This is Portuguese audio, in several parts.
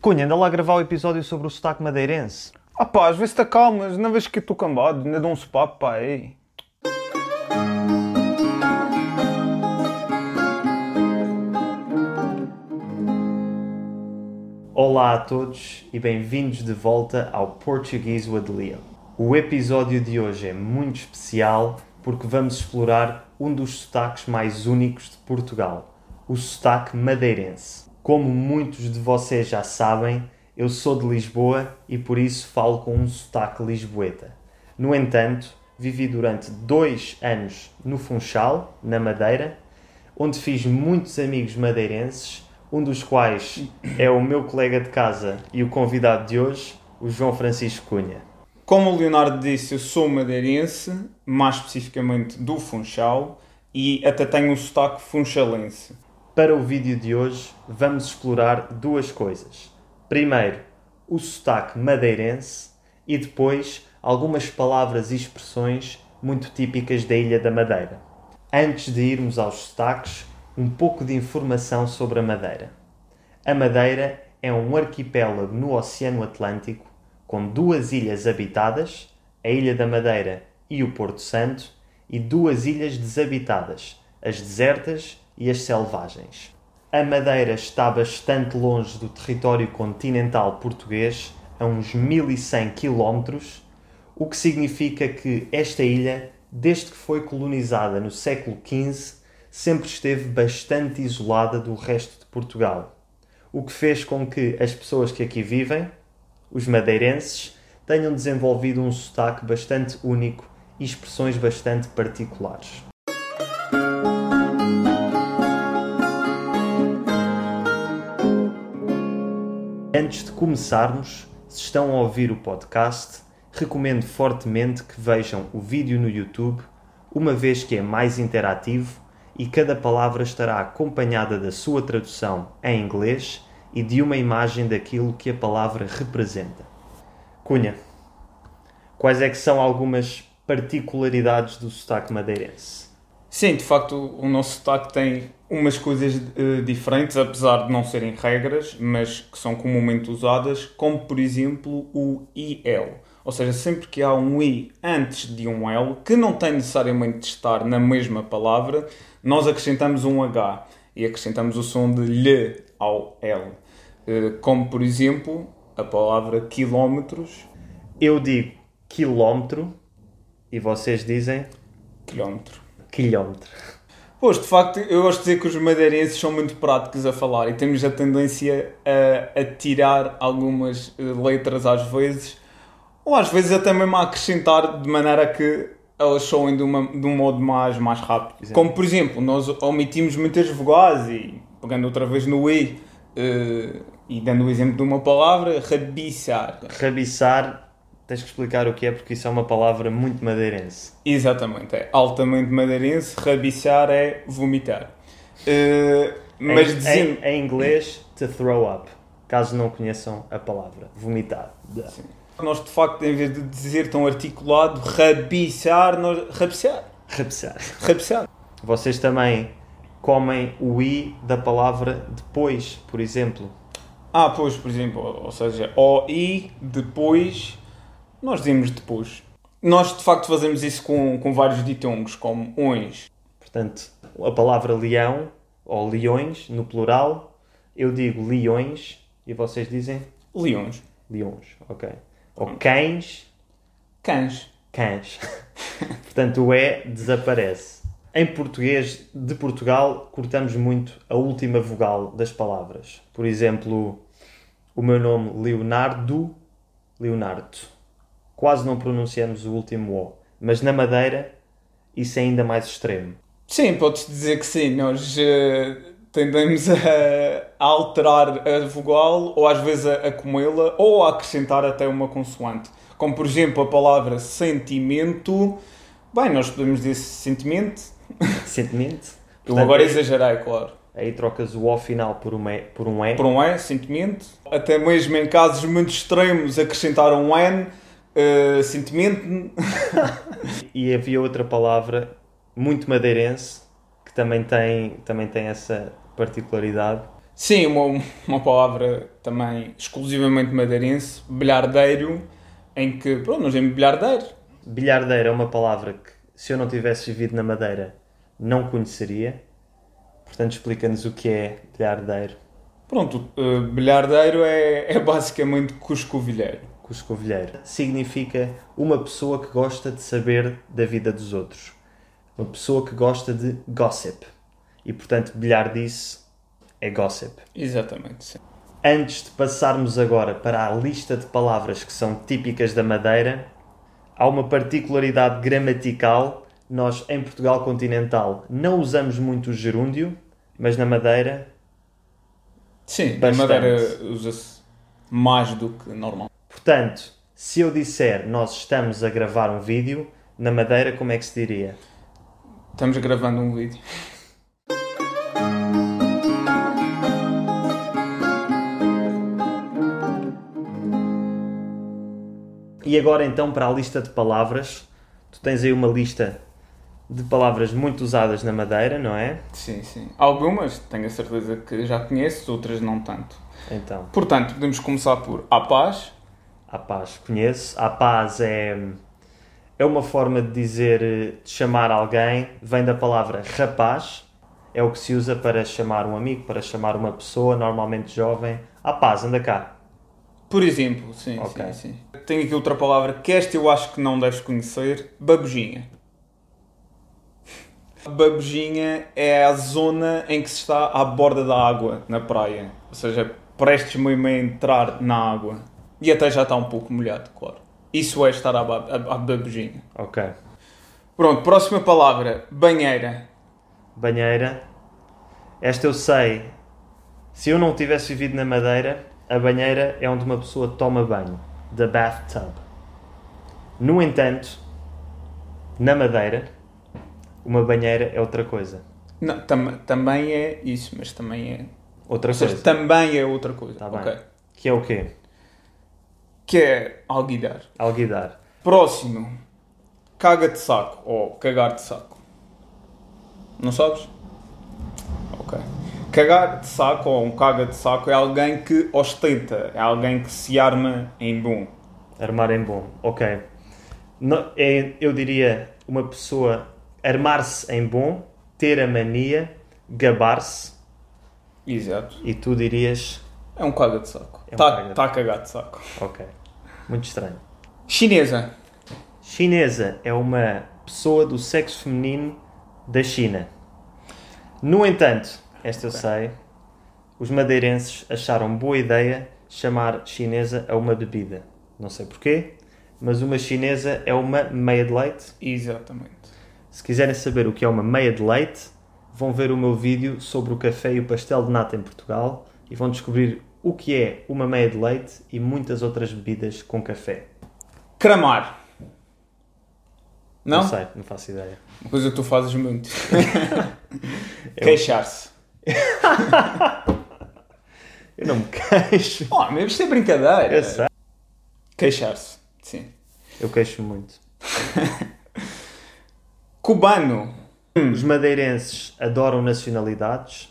Cunha, anda lá a gravar o episódio sobre o sotaque madeirense. Ah pá, às vezes te acalmas, não vês que estou cambado, ainda dou um sopapo, pá, aí. Olá a todos e bem-vindos de volta ao Portuguese with Leo. O episódio de hoje é muito especial porque vamos explorar um dos sotaques mais únicos de Portugal, o sotaque madeirense. Como muitos de vocês já sabem, eu sou de Lisboa e por isso falo com um sotaque lisboeta. No entanto, vivi durante dois anos no Funchal, na Madeira, onde fiz muitos amigos madeirenses, um dos quais é o meu colega de casa e o convidado de hoje, o João Francisco Cunha. Como o Leonardo disse, eu sou madeirense, mais especificamente do Funchal, e até tenho um sotaque funchalense. Para o vídeo de hoje, vamos explorar duas coisas. Primeiro, o sotaque madeirense e depois algumas palavras e expressões muito típicas da Ilha da Madeira. Antes de irmos aos sotaques, um pouco de informação sobre a Madeira. A Madeira é um arquipélago no Oceano Atlântico com duas ilhas habitadas, a Ilha da Madeira e o Porto Santo, e duas ilhas desabitadas, as desertas e as selvagens. A Madeira está bastante longe do território continental português, a uns 1100 km, o que significa que esta ilha, desde que foi colonizada no século XV, sempre esteve bastante isolada do resto de Portugal, o que fez com que as pessoas que aqui vivem, os madeirenses, tenham desenvolvido um sotaque bastante único e expressões bastante particulares. Antes de começarmos, se estão a ouvir o podcast, recomendo fortemente que vejam o vídeo no YouTube, uma vez que é mais interativo e cada palavra estará acompanhada da sua tradução em inglês e de uma imagem daquilo que a palavra representa. Cunha, quais é que são algumas particularidades do sotaque madeirense? Sim, de facto, o nosso sotaque tem umas coisas uh, diferentes, apesar de não serem regras, mas que são comumente usadas, como por exemplo o IL. Ou seja, sempre que há um I antes de um L, que não tem necessariamente de estar na mesma palavra, nós acrescentamos um H e acrescentamos o som de lhe ao L. Uh, como por exemplo a palavra quilómetros. Eu digo quilómetro e vocês dizem Quilómetro. quilómetro. Pois, de facto, eu gosto de dizer que os madeirenses são muito práticos a falar e temos a tendência a, a tirar algumas eh, letras às vezes, ou às vezes até mesmo a acrescentar de maneira que elas soem de, uma, de um modo mais, mais rápido. Exato. Como, por exemplo, nós omitimos muitas vogais e, pegando outra vez no I, eh, e dando o exemplo de uma palavra, rabiçar. Rabiçar, tens que explicar o que é porque isso é uma palavra muito madeirense. Exatamente, é altamente madeirense, rabiçar é vomitar. Eh, mas em, dizendo... em, em inglês, to throw up, caso não conheçam a palavra, vomitar. Nós, de facto, em vez de dizer tão articulado, rabiçar, nós... Rabiçar. Rabiçar. Rabiçar. Vocês também comem o i da palavra depois, por exemplo. Ah, pois, por exemplo, ou seja, o i, depois, nós dizemos depois. Nós, de facto, fazemos isso com, com vários ditongos, como ons. Portanto, a palavra leão ou leões, no plural, eu digo leões e vocês dizem Leões. leões, ok. Ou cães, Cães. cães. Portanto, o E desaparece. Em português de Portugal, cortamos muito a última vogal das palavras. Por exemplo, o meu nome Leonardo, Leonardo. Quase não pronunciamos o último O. Mas na Madeira, isso é ainda mais extremo. Sim, podes dizer que sim. Nós eh, tendemos a, a alterar a vogal, ou às vezes a, a comê-la, ou a acrescentar até uma consoante. Como, por exemplo, a palavra sentimento. Bem, nós podemos dizer sentimento. Sentimento. Eu Portanto, agora exagerei, claro. Aí trocas o O final por um E. Por um e. Por um E, sentimento. Até mesmo em casos muito extremos, acrescentar um N, eh, sentimento. E havia outra palavra muito madeirense que também tem, também tem essa particularidade. Sim, uma, uma palavra também exclusivamente madeirense, bilhardeiro, em que, pronto, nós dizemos bilhardeiro. Bilhardeiro é uma palavra que, se eu não tivesse vivido na Madeira, não conheceria. Portanto, explica-nos o que é bilhardeiro. Pronto, uh, bilhardeiro é, é basicamente cuscovilheiro. Cuscovilheiro significa uma pessoa que gosta de saber da vida dos outros. Uma pessoa que gosta de gossip. E, portanto, bilhardice é gossip. Exatamente, sim. Antes de passarmos agora para a lista de palavras que são típicas da Madeira, há uma particularidade gramatical. Nós, em Portugal continental, não usamos muito o gerúndio, mas na Madeira. Sim, na Madeira usa-se mais do que normal. Portanto, se eu disser nós estamos a gravar um vídeo, na Madeira, como é que se diria? Estamos gravando um vídeo. E agora então para a lista de palavras. Tu tens aí uma lista de palavras muito usadas na Madeira, não é? Sim, sim. Algumas tenho a certeza que já conheces, outras não tanto. Então. Portanto, podemos começar por a paz. A paz, conheço. A paz é, é uma forma de dizer, de chamar alguém, vem da palavra rapaz, é o que se usa para chamar um amigo, para chamar uma pessoa, normalmente jovem. A paz, anda cá. Por exemplo, sim, okay. sim, sim. Tenho aqui outra palavra que esta eu acho que não deves conhecer: babujinha. Babujinha é a zona em que se está à borda da água na praia. Ou seja, prestes mesmo a entrar na água. E até já está um pouco molhado, claro. Isso é estar à, à, à babujinha. Ok. Pronto, próxima palavra: banheira. Banheira. Esta eu sei. Se eu não tivesse vivido na Madeira, a banheira é onde uma pessoa toma banho. The bathtub. No entanto, na Madeira, uma banheira é outra coisa. Não, tam também é isso, mas também é. Outra Ou coisa. Seja, também é outra coisa. Tá bem. Que é o quê? Que é alguidar. Alguidar. Próximo. Caga de saco. Ou cagar de saco. Não sabes? Ok. Cagar de saco ou um caga de saco é alguém que ostenta, é alguém que se arma em bom. Armar em bom, ok. É, eu diria uma pessoa armar-se em bom, ter a mania, gabar-se. Exato. E tu dirias. É um caga de saco. Está é um tá, tá a cagar de saco. Ok. Muito estranho. Chinesa. Chinesa é uma pessoa do sexo feminino da China. No entanto, esta eu sei. Os madeirenses acharam boa ideia chamar chinesa a uma bebida. Não sei porquê, mas uma chinesa é uma meia de leite. Exatamente. Se quiserem saber o que é uma meia de leite, vão ver o meu vídeo sobre o café e o pastel de nata em Portugal e vão descobrir o que é uma meia de leite e muitas outras bebidas com café. Cramar. Não? Não sei, não faço ideia. Uma coisa que tu fazes muito. Queixar-se. eu não me queixo. Oh, mas isto é brincadeira. Eu sei. Queixar-se, sim. Eu queixo muito. Cubano. Os madeirenses adoram nacionalidades.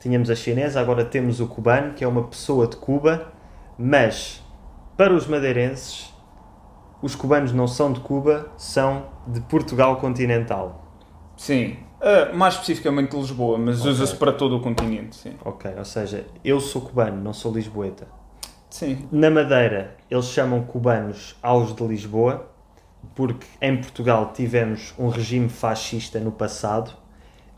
Tínhamos a chinesa, agora temos o cubano, que é uma pessoa de Cuba, mas para os madeirenses, os cubanos não são de Cuba, são de Portugal continental. Sim, Uh, mais especificamente de Lisboa, mas okay. usa-se para todo o continente, sim. Ok, ou seja, eu sou cubano, não sou lisboeta. Sim. Na Madeira, eles chamam cubanos aos de Lisboa, porque em Portugal tivemos um regime fascista no passado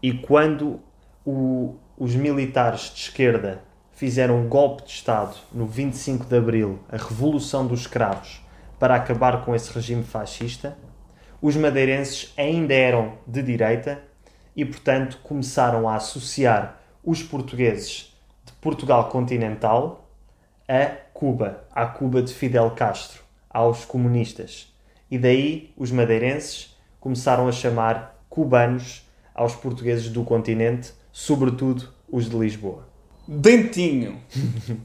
e quando o, os militares de esquerda fizeram um golpe de Estado no 25 de Abril, a Revolução dos Escravos, para acabar com esse regime fascista, os madeirenses ainda eram de direita e, portanto, começaram a associar os portugueses de Portugal continental a Cuba, à Cuba de Fidel Castro, aos comunistas. E daí os madeirenses começaram a chamar cubanos aos portugueses do continente, sobretudo os de Lisboa. Dentinho.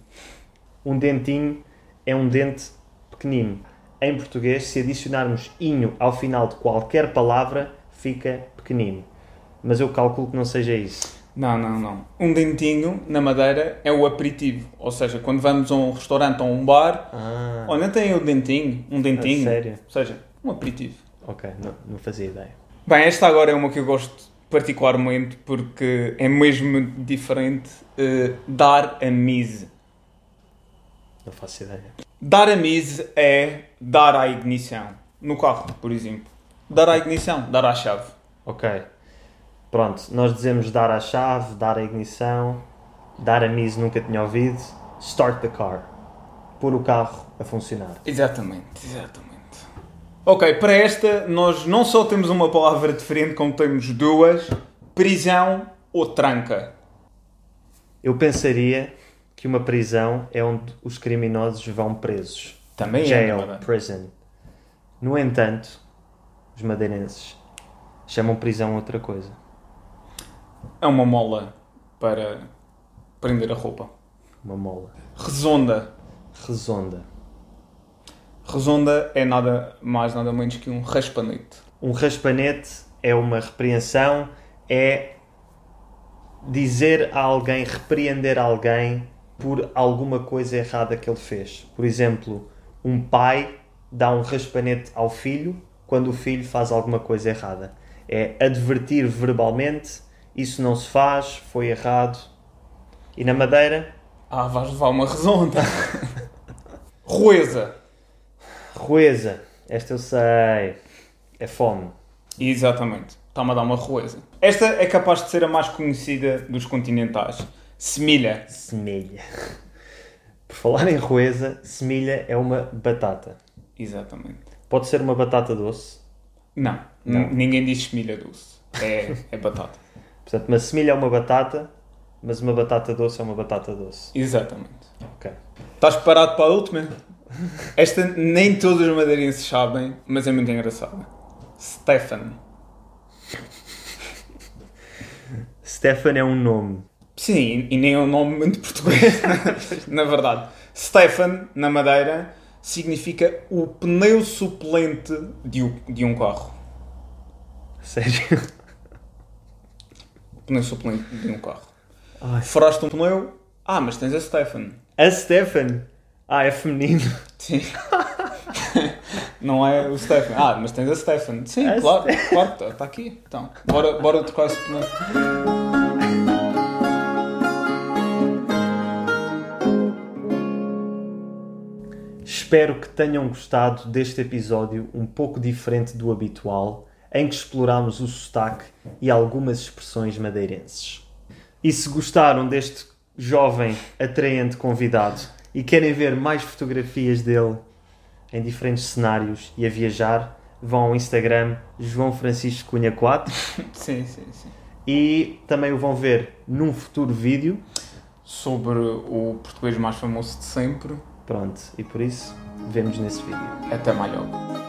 um dentinho é um dente pequenino. Em português, se adicionarmos inho ao final de qualquer palavra, fica pequenino mas eu calculo que não seja isso. Não, não, não. Um dentinho na Madeira é o aperitivo. Ou seja, quando vamos a um restaurante ou a um bar, Ah, olha, tem o dentinho, um dentinho. A sério? Ou seja, um aperitivo. ok, não, não fazia ideia. Bem, esta agora é uma que eu gosto particularmente porque é mesmo diferente. eh, dar a mise. Não faço ideia. Dar a mise é dar à ignição. No carro, por exemplo. Dar à ignição, dar à chave. Ok. Pronto, nós dizemos dar a chave, dar a ignição, dar a mise nunca tinha ouvido, start the car. Pôr o carro a funcionar. Exatamente, exatamente. Ok, para esta nós não só temos uma palavra diferente, como temos duas: prisão ou tranca. Eu pensaria que uma prisão é onde os criminosos vão presos. Também é, Jail, na verdade. prison. No entanto, os madeirenses chamam prisão outra coisa. É uma mola para prender a roupa. Uma mola. Resonda. Resonda. Resonda é nada mais, nada menos que um raspanete. Um raspanete é uma repreensão, é dizer a alguém, repreender alguém por alguma coisa errada que ele fez. Por exemplo, um pai dá um raspanete ao filho quando o filho faz alguma coisa errada. É advertir verbalmente, isso não se faz, foi errado. E na Madeira, Ah, vais levar uma resonda. Roesa. Roesa. Esta eu sei. É fome. Exatamente. Está-me a dar uma roesa. Esta é capaz de ser a mais conhecida dos continentais. Semilha. Semilha. Por falar em roesa, semilha é uma batata. Exatamente. Pode ser uma batata doce. Não. Não. Ninguém diz semilha doce. É, é batata. Portanto, uma semilha é uma batata, mas uma batata doce é uma batata doce. Exatamente. Ok. Estás preparado para a última? Esta nem todos os madeirenses sabem, mas é muito engraçada. Stefan. Stefan é um nome. Sim, e nem é um nome muito português, na verdade. Stefan, na Madeira, significa o pneu suplente de, um- carro. Sério? O pneu suplente de um carro. Ai. Furaste um pneu? Ah, mas tens a Stefan. A Stefan. Ah, é feminino. Sim. Não é o Stefan. Ah, mas tens a Stefan. Sim, A claro, claro, está aqui. Então, bora, bora trocar esse pneu. Espero que tenham gostado deste episódio um pouco diferente do habitual, em que exploramos o sotaque e algumas expressões madeirenses. E se gostaram deste jovem, atraente convidado e querem ver mais fotografias dele em diferentes cenários e a viajar, vão ao Instagram João Francisco Cunha 4 Sim, sim, sim. e também o vão ver num futuro vídeo. Sobre o português mais famoso de sempre. Pronto, e por isso vemos nesse vídeo. Até mais logo.